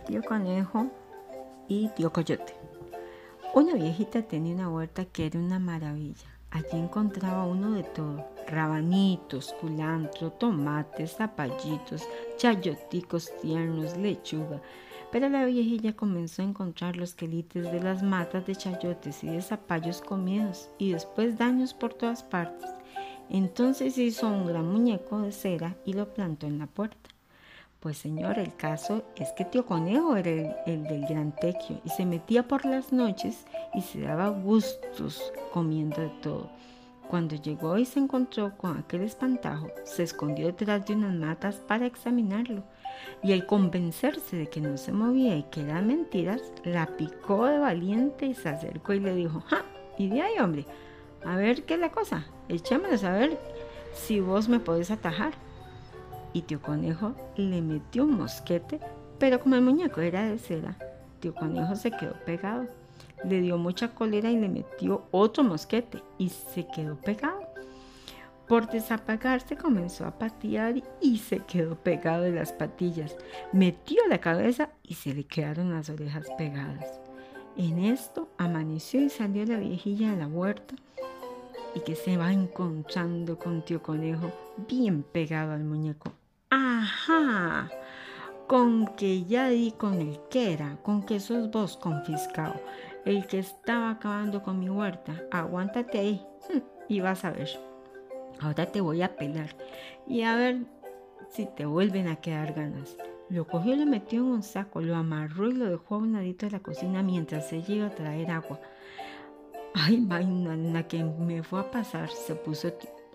tío conejo y tío coyote. Una viejita tenía una huerta que era una maravilla. Allí encontraba uno de todo, rabanitos, culantro, tomates, zapallitos, chayoticos tiernos, lechuga. Pero la viejilla comenzó a encontrar los quelites de las matas de chayotes y de zapallos comidos y después daños por todas partes. Entonces hizo un gran muñeco de cera y lo plantó en la puerta. Pues señor, el caso es que tío Conejo era el, del gran tequio y se metía por las noches y se daba gustos comiendo de todo. Cuando llegó y se encontró con aquel espantajo, se escondió detrás de unas matas para examinarlo y al convencerse de que no se movía y que eran mentiras, la picó de valiente y se acercó y le dijo, ¡ja! Y de ahí, hombre, a ver qué es la cosa, échamelos a ver si vos me podés atajar y tío Conejo le metió un mosquete, pero como el muñeco era de cera, tío Conejo se quedó pegado. Le dio mucha cólera y le metió otro mosquete y se quedó pegado. Por desapagarse comenzó a patear y se quedó pegado de las patillas. Metió la cabeza y se le quedaron las orejas pegadas. En esto amaneció y salió la viejilla a la huerta y que se va encontrando con tío conejo bien pegado al muñeco. Ajá, con que ya di con el que era, con que sos vos confiscado, el que estaba acabando con mi huerta. Aguántate ahí y vas a ver. Ahora te voy a pelar y a ver si te vuelven a quedar ganas. Lo cogió lo metió en un saco, lo amarró y lo dejó a un ladito de la cocina mientras se iba a traer agua. Ay, vaina, que me fue a pasar, se puso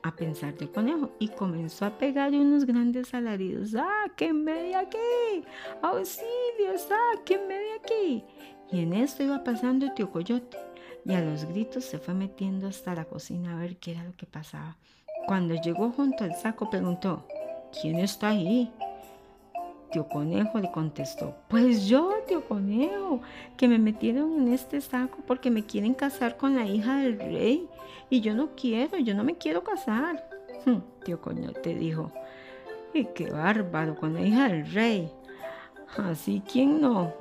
a pensar de conejo y comenzó a pegar unos grandes alaridos. ¡Sáquenme de aquí! ¡Auxilio! ¡Sáquenme de aquí! Y en esto iba pasando tío Coyote y a los gritos se fue metiendo hasta la cocina a ver qué era lo que pasaba. Cuando llegó junto al saco preguntó, ¿quién está ahí? Tío Conejo le contestó, pues yo, tío Conejo, que me metieron en este saco porque me quieren casar con la hija del rey y yo no quiero, yo no me quiero casar. Hm, tío Coyote dijo, y qué bárbaro con la hija del rey. Así, ¿quién no?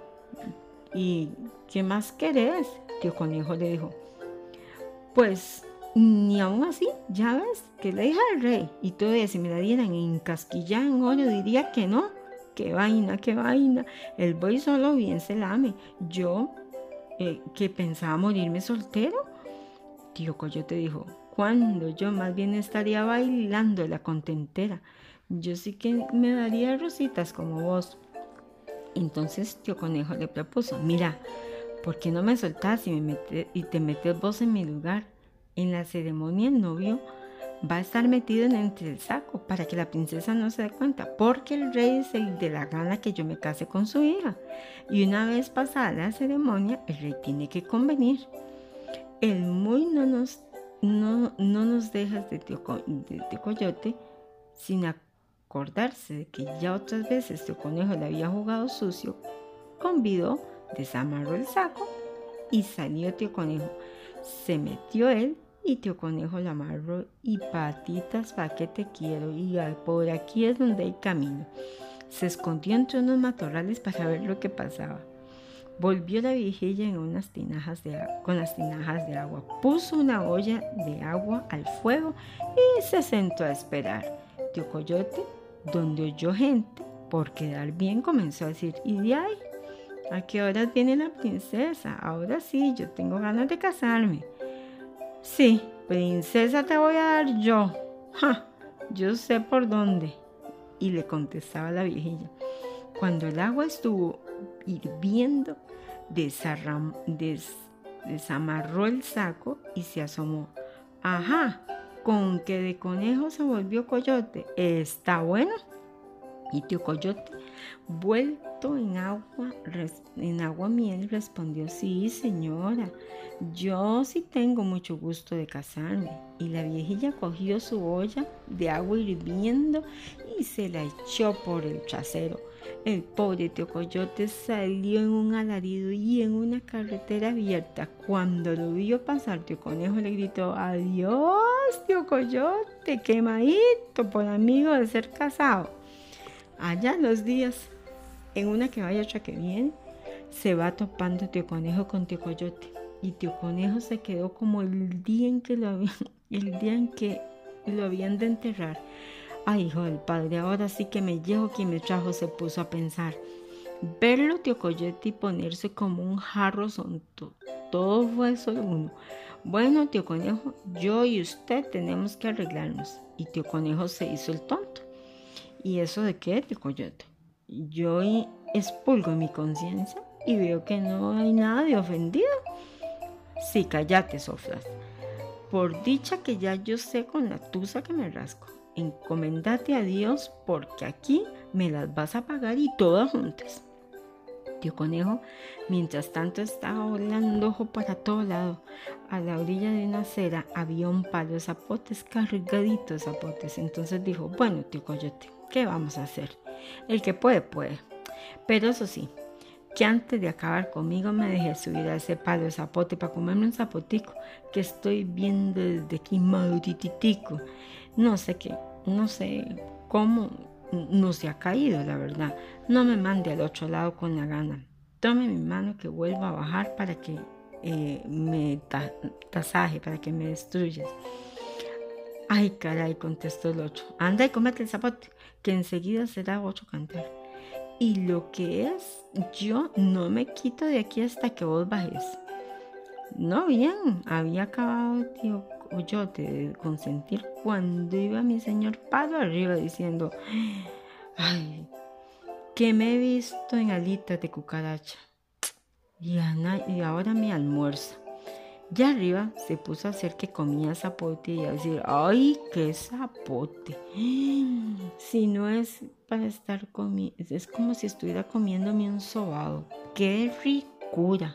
¿Y qué más querés? Tío Conejo le dijo, pues ni aún así, ya ves, que la hija del rey y todavía si me la dieran en casquilla en oro diría que no qué vaina, qué vaina. El boy solo bien se lame. Yo, eh, que pensaba morirme soltero. Tío Coyote dijo, cuando yo más bien estaría bailando la contentera. Yo sí que me daría rositas como vos. Entonces tío Conejo le propuso, mira, ¿por qué no me soltás y, me y te metes vos en mi lugar? En la ceremonia el novio va a estar metido entre el saco para que la princesa no se dé cuenta, porque el rey se de la gana que yo me case con su hija. Y una vez pasada la ceremonia, el rey tiene que convenir. El muy no nos, no, no nos dejas de tío, de Coyote sin acordarse de que ya otras veces tío Conejo le había jugado sucio, convidó, desamarró el saco y salió tío Conejo. Se metió él y tío conejo la amarró y patitas pa' que te quiero y por aquí es donde hay camino. Se escondió entre unos matorrales para ver lo que pasaba. Volvió la viejilla en unas tinajas de con las tinajas de agua. Puso una olla de agua al fuego y se sentó a esperar. Tío Coyote, donde oyó gente, por quedar bien comenzó a decir, ¿y de ahí? ¿A qué horas viene la princesa? Ahora sí, yo tengo ganas de casarme. Sí, princesa te voy a dar yo. Ja, yo sé por dónde. Y le contestaba la viejilla. Cuando el agua estuvo hirviendo, desamarró el saco y se asomó. Ajá, con que de conejo se volvió coyote. Está bueno. Y tío Coyote, en agua, en agua miel, respondió, sí, señora, yo sí tengo mucho gusto de casarme. Y la viejilla cogió su olla de agua hirviendo y se la echó por el trasero. El pobre tío Coyote salió en un alarido y en una carretera abierta. Cuando lo vio pasar, tío Conejo le gritó, adiós, tío Coyote, quemadito por amigo de ser casado allá los días En una que vaya, otra que viene, se va topando Tío Conejo con Tío Coyote. Y Tío Conejo se quedó como el día en que lo habían, el día en que lo habían de enterrar. Ay, hijo del padre, ahora sí que me llevo quien me trajo, se puso a pensar. Verlo Tío Coyote y ponerse como un jarro sonto. Todo fue solo uno. Bueno, tío Conejo, yo y usted tenemos que arreglarnos. Y tío Conejo se hizo el tonto. ¿Y eso de qué, tío Coyote? Yo expulgo mi conciencia y veo que no hay nada de ofendido. Sí, cállate, Soflas. Por dicha que ya yo sé con la tusa que me rasco. Encomendate a Dios porque aquí me las vas a pagar y todas juntas. Tío Conejo, mientras tanto, estaba volando ojo para todo lado. A la orilla de una acera había un palo de zapotes, cargadito de zapotes. Entonces dijo, bueno, tío Coyote, ¿qué vamos a hacer? El que puede, puede. Pero eso sí, que antes de acabar conmigo me dejé subir a ese palo de zapote para comerme un zapotico que estoy viendo desde aquí maudititico. No sé qué, no sé cómo no se ha caído, la verdad. No me mande al otro lado con la gana. Tome mi mano que vuelva a bajar para que eh, me tasaje, para que me destruyas. Ay, caray, contestó el otro. Anda y comete el zapote, que enseguida será otro cantar. Y lo que es, yo no me quito de aquí hasta que vos bajes. No, bien, había acabado, tío Coyote, de consentir cuando iba mi señor palo arriba diciendo, ay, que me he visto en alitas de cucaracha. Y, y ahora mi almuerzo. Ya arriba se puso a hacer que comía zapote y a decir, ay, qué zapote. Si no es para estar comiendo, es como si estuviera comiéndome un sobado. Qué ricura.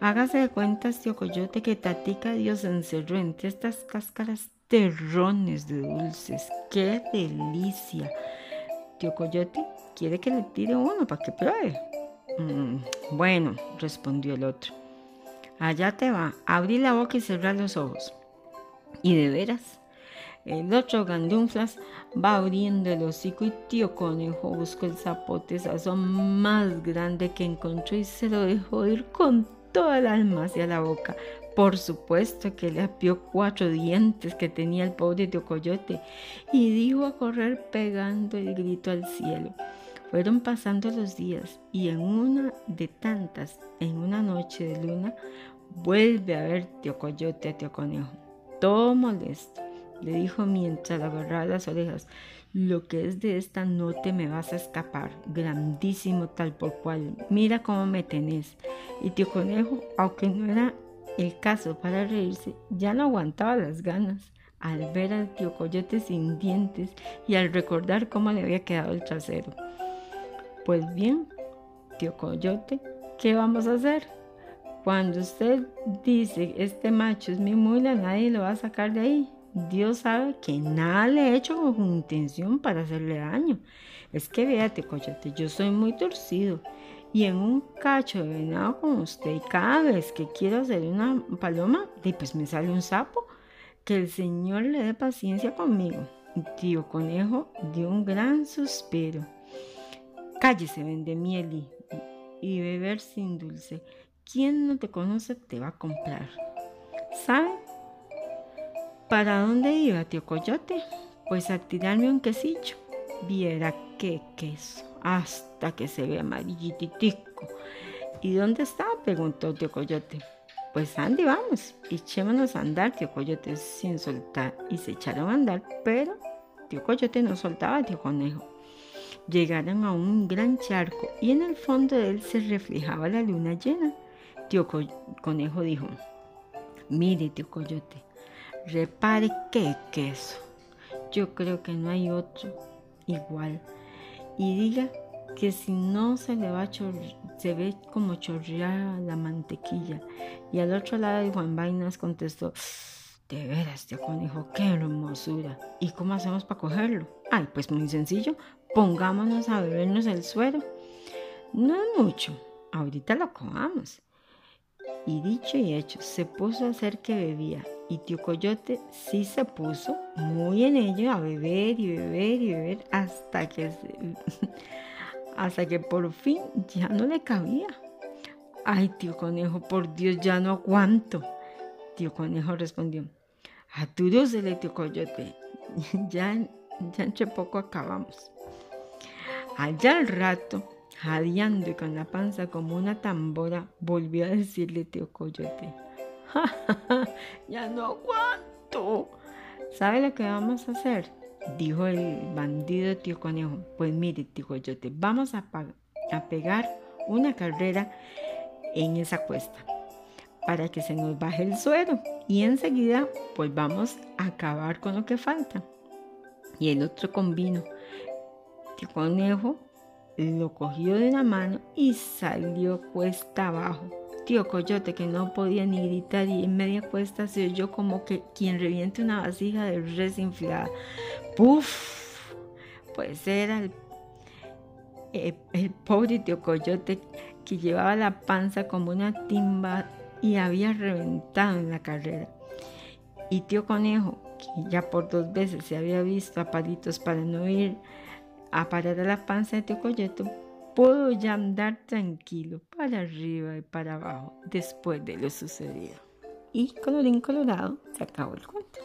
Hágase de cuenta, tío Coyote, que Tatica Dios encerró entre estas cáscaras terrones de dulces. ¡Qué delicia! Tío Coyote quiere que le tire uno para que pruebe. Mm, bueno, respondió el otro. Allá te va, abrí la boca y cerrar los ojos. Y de veras, el otro gandunflas va abriendo el hocico y tío conejo buscó el zapote sazón más grande que encontró y se lo dejó ir con toda el alma hacia la boca. Por supuesto que le apió cuatro dientes que tenía el pobre tío Coyote y dijo a correr pegando el grito al cielo. Fueron pasando los días y en una de tantas, en una noche de luna, vuelve a ver tío Coyote a tío Conejo. Todo molesto, le dijo mientras agarraba las orejas. Lo que es de esta no te me vas a escapar, grandísimo tal por cual. Mira cómo me tenés. Y tío Conejo, aunque no era el caso para reírse, ya no aguantaba las ganas al ver al tío Coyote sin dientes y al recordar cómo le había quedado el trasero. Pues bien, tío Coyote, ¿qué vamos a hacer? Cuando usted dice, este macho es mi mula, nadie lo va a sacar de ahí. Dios sabe que nada le he hecho con intención para hacerle daño. Es que véate, coyote, yo soy muy torcido y en un cacho de venado con usted y cada vez que quiero hacer una paloma, pues me sale un sapo. Que el Señor le dé paciencia conmigo. Tío Conejo dio un gran suspiro. Cállese, vende miel y, beber sin dulce. Quien no te conoce te va a comprar. ¿Sabe? ¿Para dónde iba, tío Coyote? Pues a tirarme un quesillo. Viera qué queso, hasta que se ve amarillitico. ¿Y dónde está? preguntó tío Coyote. Pues Andy, vamos, echémonos a andar, tío Coyote, sin soltar. Y se echaron a andar, pero tío Coyote no soltaba tío Conejo. Llegaron a un gran charco y en el fondo de él se reflejaba la luna llena. Tío Conejo dijo, mire, tío Coyote, Repare qué queso. Yo creo que no hay otro igual. Y diga que si no se le va a se ve como chorrear la mantequilla. Y al otro lado de Juan Vainas contestó, de veras, tío conejo, qué hermosura. ¿Y cómo hacemos para cogerlo? Ay, pues muy sencillo, pongámonos a bebernos el suero. No mucho, ahorita lo comamos. Y dicho y hecho, se puso a hacer que bebía y tío Coyote sí se puso muy en ello a beber y beber y beber hasta que hasta que por fin ya no le cabía. Ay, tío conejo, por Dios, ya no aguanto. Tío conejo respondió, atúrosele, tío coyote, ya, ya entre poco acabamos. Allá al rato, jadeando y con la panza como una tambora, volvió a decirle tío coyote, ya no aguanto. ¿Sabe lo que vamos a hacer? Dijo el bandido tío conejo. Pues mire, tío coyote, vamos a, pegar una carrera en esa cuesta para que se nos baje el suero y enseguida pues a acabar con lo que falta. Y el otro convino. Tío conejo lo cogió de la mano y salió cuesta abajo. Tío Coyote, que no podía ni gritar y en media cuesta se oyó como que quien reviente una vasija de res inflada. ¡Puf! Pues era el, eh, el pobre tío Coyote que llevaba la panza como una timba y había reventado en la carrera. Y tío Conejo, que ya por dos veces se había visto a palitos para no ir a parar a la panza de tío Coyote, pudo ya andar tranquilo para arriba y para abajo después de lo sucedido. Y colorín colorado, se acabó el cuento.